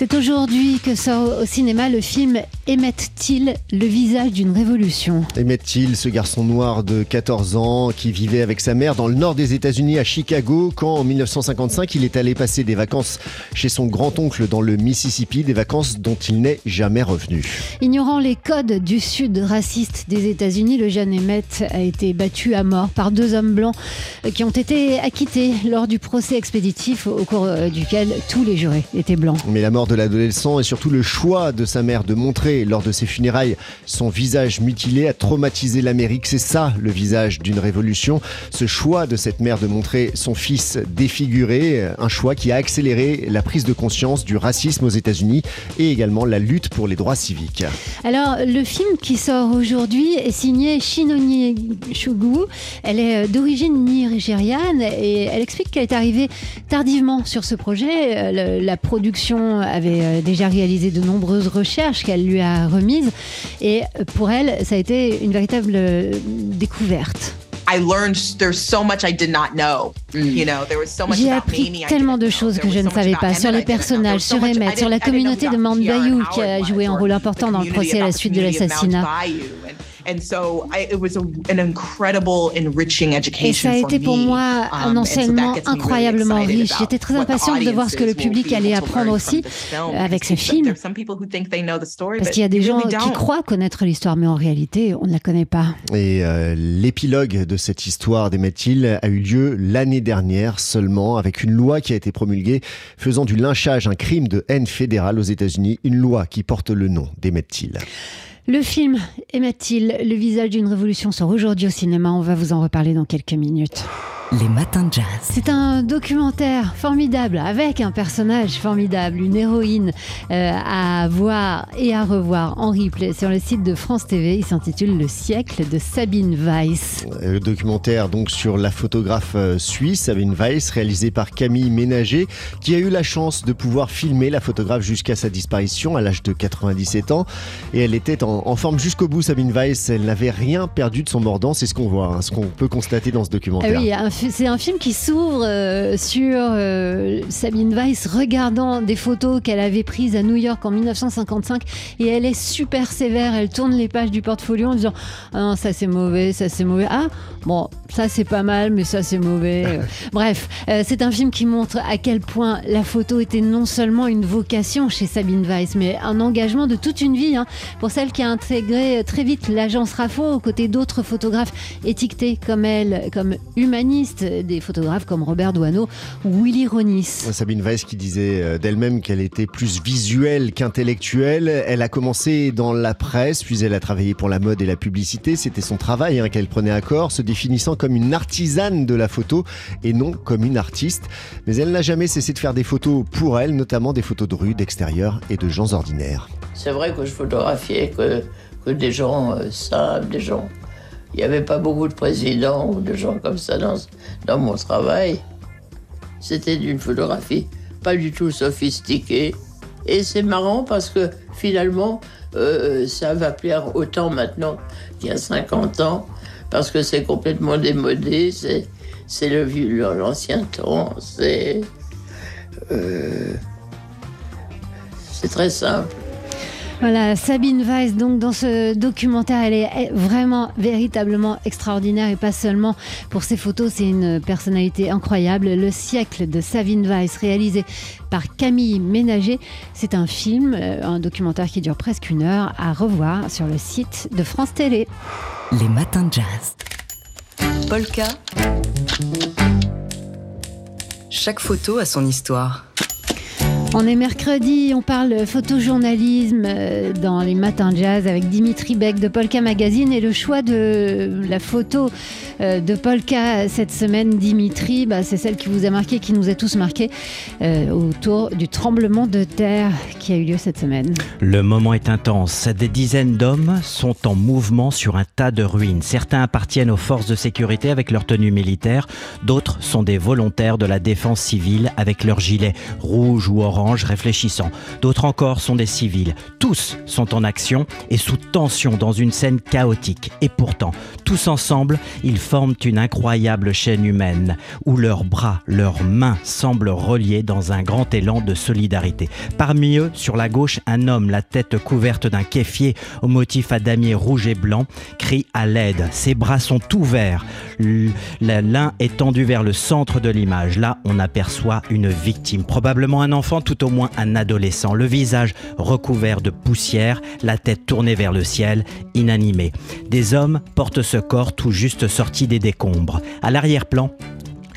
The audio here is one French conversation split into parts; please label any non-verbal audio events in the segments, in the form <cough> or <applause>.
C'est aujourd'hui que sort au cinéma le film Emmett Till, le visage d'une révolution. Emmett Till, ce garçon noir de 14 ans qui vivait avec sa mère dans le nord des États-Unis à Chicago quand en 1955 il est allé passer des vacances chez son grand-oncle dans le Mississippi, des vacances dont il n'est jamais revenu. Ignorant les codes du sud raciste des États-Unis, le jeune Emmett a été battu à mort par deux hommes blancs qui ont été acquittés lors du procès expéditif au cours duquel tous les jurés étaient blancs. Mais la mort de l'adolescent et surtout le choix de sa mère de montrer lors de ses funérailles son visage mutilé a traumatisé l'Amérique. C'est ça le visage d'une révolution. Ce choix de cette mère de montrer son fils défiguré, un choix qui a accéléré la prise de conscience du racisme aux États-Unis et également la lutte pour les droits civiques. Alors le film qui sort aujourd'hui est signé Shinoni Shugu. Elle est d'origine nigériane et elle explique qu'elle est arrivée tardivement sur ce projet. La production avait euh, déjà réalisé de nombreuses recherches qu'elle lui a remises. Et pour elle, ça a été une véritable euh, découverte. J'ai appris tellement de choses que je ne savais pas sur les personnages, sur Emmett, sur la communauté de Mount Bayou qui a joué un rôle important dans le procès à la suite de l'assassinat. Et ça a été pour moi un um, enseignement incroyablement riche. J'étais très impatiente de voir ce que le public allait apprendre aussi avec ce film. Parce qu'il y a des gens qui croient connaître l'histoire, mais en réalité, on ne la connaît pas. Et euh, l'épilogue de cette histoire d'Emmett Till a eu lieu l'année dernière seulement, avec une loi qui a été promulguée faisant du lynchage un crime de haine fédérale aux États-Unis, une loi qui porte le nom d'Emmett Till. Le film Emmett-Till, le visage d'une révolution, sort aujourd'hui au cinéma. On va vous en reparler dans quelques minutes. Les matins de jazz. C'est un documentaire formidable avec un personnage formidable, une héroïne euh, à voir et à revoir en replay sur le site de France TV. Il s'intitule Le siècle de Sabine Weiss. Le documentaire donc sur la photographe euh, suisse Sabine Weiss, réalisé par Camille Ménager, qui a eu la chance de pouvoir filmer la photographe jusqu'à sa disparition à l'âge de 97 ans. Et elle était en, forme jusqu'au bout, Sabine Weiss. Elle n'avait rien perdu de son mordant. C'est ce qu'on voit, hein, ce qu'on peut constater dans ce documentaire. Ah oui, un c'est un film qui s'ouvre euh, sur euh, Sabine Weiss regardant des photos qu'elle avait prises à New York en 1955 et elle est super sévère. Elle tourne les pages du portfolio en disant ah non ça c'est mauvais, ça c'est mauvais. Ah bon ça c'est pas mal mais ça c'est mauvais. <laughs> Bref, euh, c'est un film qui montre à quel point la photo était non seulement une vocation chez Sabine Weiss mais un engagement de toute une vie hein, pour celle qui a intégré très vite l'agence RAFO aux côtés d'autres photographes étiquetés comme elle comme humanistes des photographes comme Robert Doisneau ou Willy Ronis. Sabine Weiss qui disait euh, d'elle-même qu'elle était plus visuelle qu'intellectuelle. Elle a commencé dans la presse, puis elle a travaillé pour la mode et la publicité. C'était son travail hein, qu'elle prenait à corps, se définissant comme une artisane de la photo et non comme une artiste. Mais elle n'a jamais cessé de faire des photos pour elle, notamment des photos de rue, d'extérieur et de gens ordinaires. C'est vrai que je photographiais que, que des gens euh, simples, des gens il n'y avait pas beaucoup de présidents ou de gens comme ça dans, mon travail. C'était d'une photographie pas du tout sophistiquée. Et c'est marrant parce que finalement, euh, ça va plaire autant maintenant qu'il y a 50 ans, parce que c'est complètement démodé, c'est, c'est le, l'ancien temps, c'est. Euh, c'est très simple. Voilà, Sabine Weiss, donc dans ce documentaire, elle est vraiment véritablement extraordinaire et pas seulement pour ses photos, c'est une personnalité incroyable. Le siècle de Sabine Weiss, réalisé par Camille Ménager, c'est un film, euh, un documentaire qui dure presque une heure à revoir sur le site de France Télé. Les matins de jazz. Polka. Chaque photo a son histoire. On est mercredi, on parle photojournalisme euh, dans les matins jazz avec Dimitri Beck de Polka Magazine et le choix de la photo euh, de Polka cette semaine, Dimitri, bah, c'est celle qui vous a marqué, qui nous a tous marqué euh, autour du tremblement de terre qui a eu lieu cette semaine. Le moment est intense. Des dizaines d'hommes sont en mouvement sur un tas de ruines. Certains appartiennent aux forces de sécurité avec leur tenue militaire, d'autres sont des volontaires de la défense civile avec leurs gilets rouges ou orange réfléchissant. D'autres encore sont des civils. Tous sont en action et sous tension dans une scène chaotique. Et pourtant, tous ensemble, ils forment une incroyable chaîne humaine, où leurs bras, leurs mains semblent reliés dans un grand élan de solidarité. Parmi eux, sur la gauche, un homme, la tête couverte d'un kéfier au motif à damier rouge et blanc, crie à l'aide. Ses bras sont ouverts, l'un est tendu vers le centre de l'image. Là, on aperçoit une victime, probablement un enfant, tout au moins un adolescent, le visage recouvert de poussière, la tête tournée vers le ciel, inanimé. Des hommes portent ce corps tout juste sorti des décombres. À l'arrière-plan,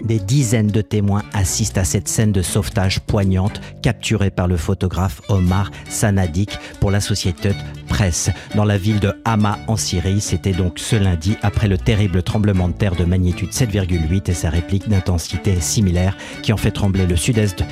des dizaines de témoins assistent à cette scène de sauvetage poignante capturée par le photographe Omar Sanadik pour la société Presse dans la ville de Hama en Syrie. C'était donc ce lundi après le terrible tremblement de terre de magnitude 7,8 et sa réplique d'intensité similaire qui ont fait trembler le sud-est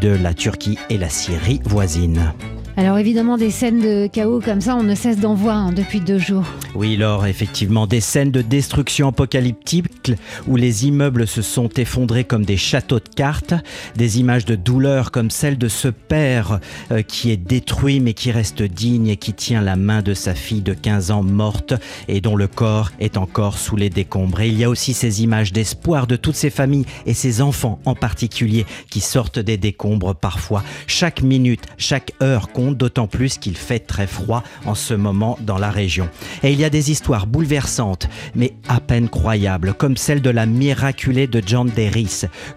de la Turquie et la Syrie voisine. Alors évidemment, des scènes de chaos comme ça, on ne cesse d'en voir hein, depuis deux jours. Oui, Laure, effectivement, des scènes de destruction apocalyptique où les immeubles se sont effondrés comme des châteaux de cartes, des images de douleur comme celle de ce père euh, qui est détruit mais qui reste digne et qui tient la main de sa fille de 15 ans morte et dont le corps est encore sous les décombres. Et il y a aussi ces images d'espoir de toutes ces familles et ces enfants en particulier qui sortent des décombres parfois. Chaque minute, chaque heure d'autant plus qu'il fait très froid en ce moment dans la région. Et il y a des histoires bouleversantes, mais à peine croyables, comme celle de la miraculée de John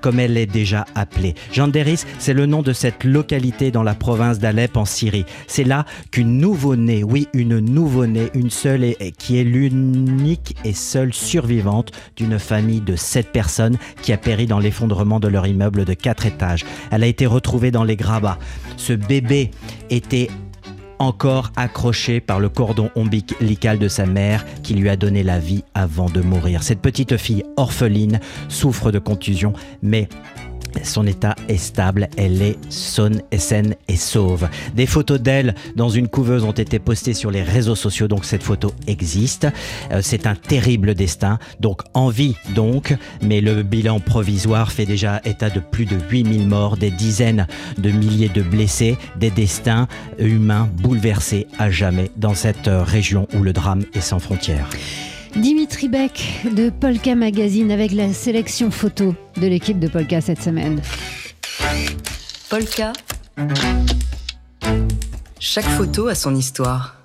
comme elle est déjà appelée. John c'est le nom de cette localité dans la province d'Alep en Syrie. C'est là qu'une nouveau-née, oui, une nouveau-née, une seule et qui est l'unique et seule survivante d'une famille de sept personnes qui a péri dans l'effondrement de leur immeuble de quatre étages. Elle a été retrouvée dans les grabats. Ce bébé était encore accroché par le cordon ombilical de sa mère qui lui a donné la vie avant de mourir. Cette petite fille orpheline souffre de contusion, mais son état est stable, elle est sonne et saine et sauve. Des photos d'elle dans une couveuse ont été postées sur les réseaux sociaux, donc cette photo existe. Euh, c'est un terrible destin, donc en vie donc, mais le bilan provisoire fait déjà état de plus de 8000 morts, des dizaines de milliers de blessés, des destins humains bouleversés à jamais dans cette région où le drame est sans frontières. Dimitri Beck de Polka Magazine avec la sélection photo de l'équipe de Polka cette semaine. Polka. Chaque photo a son histoire.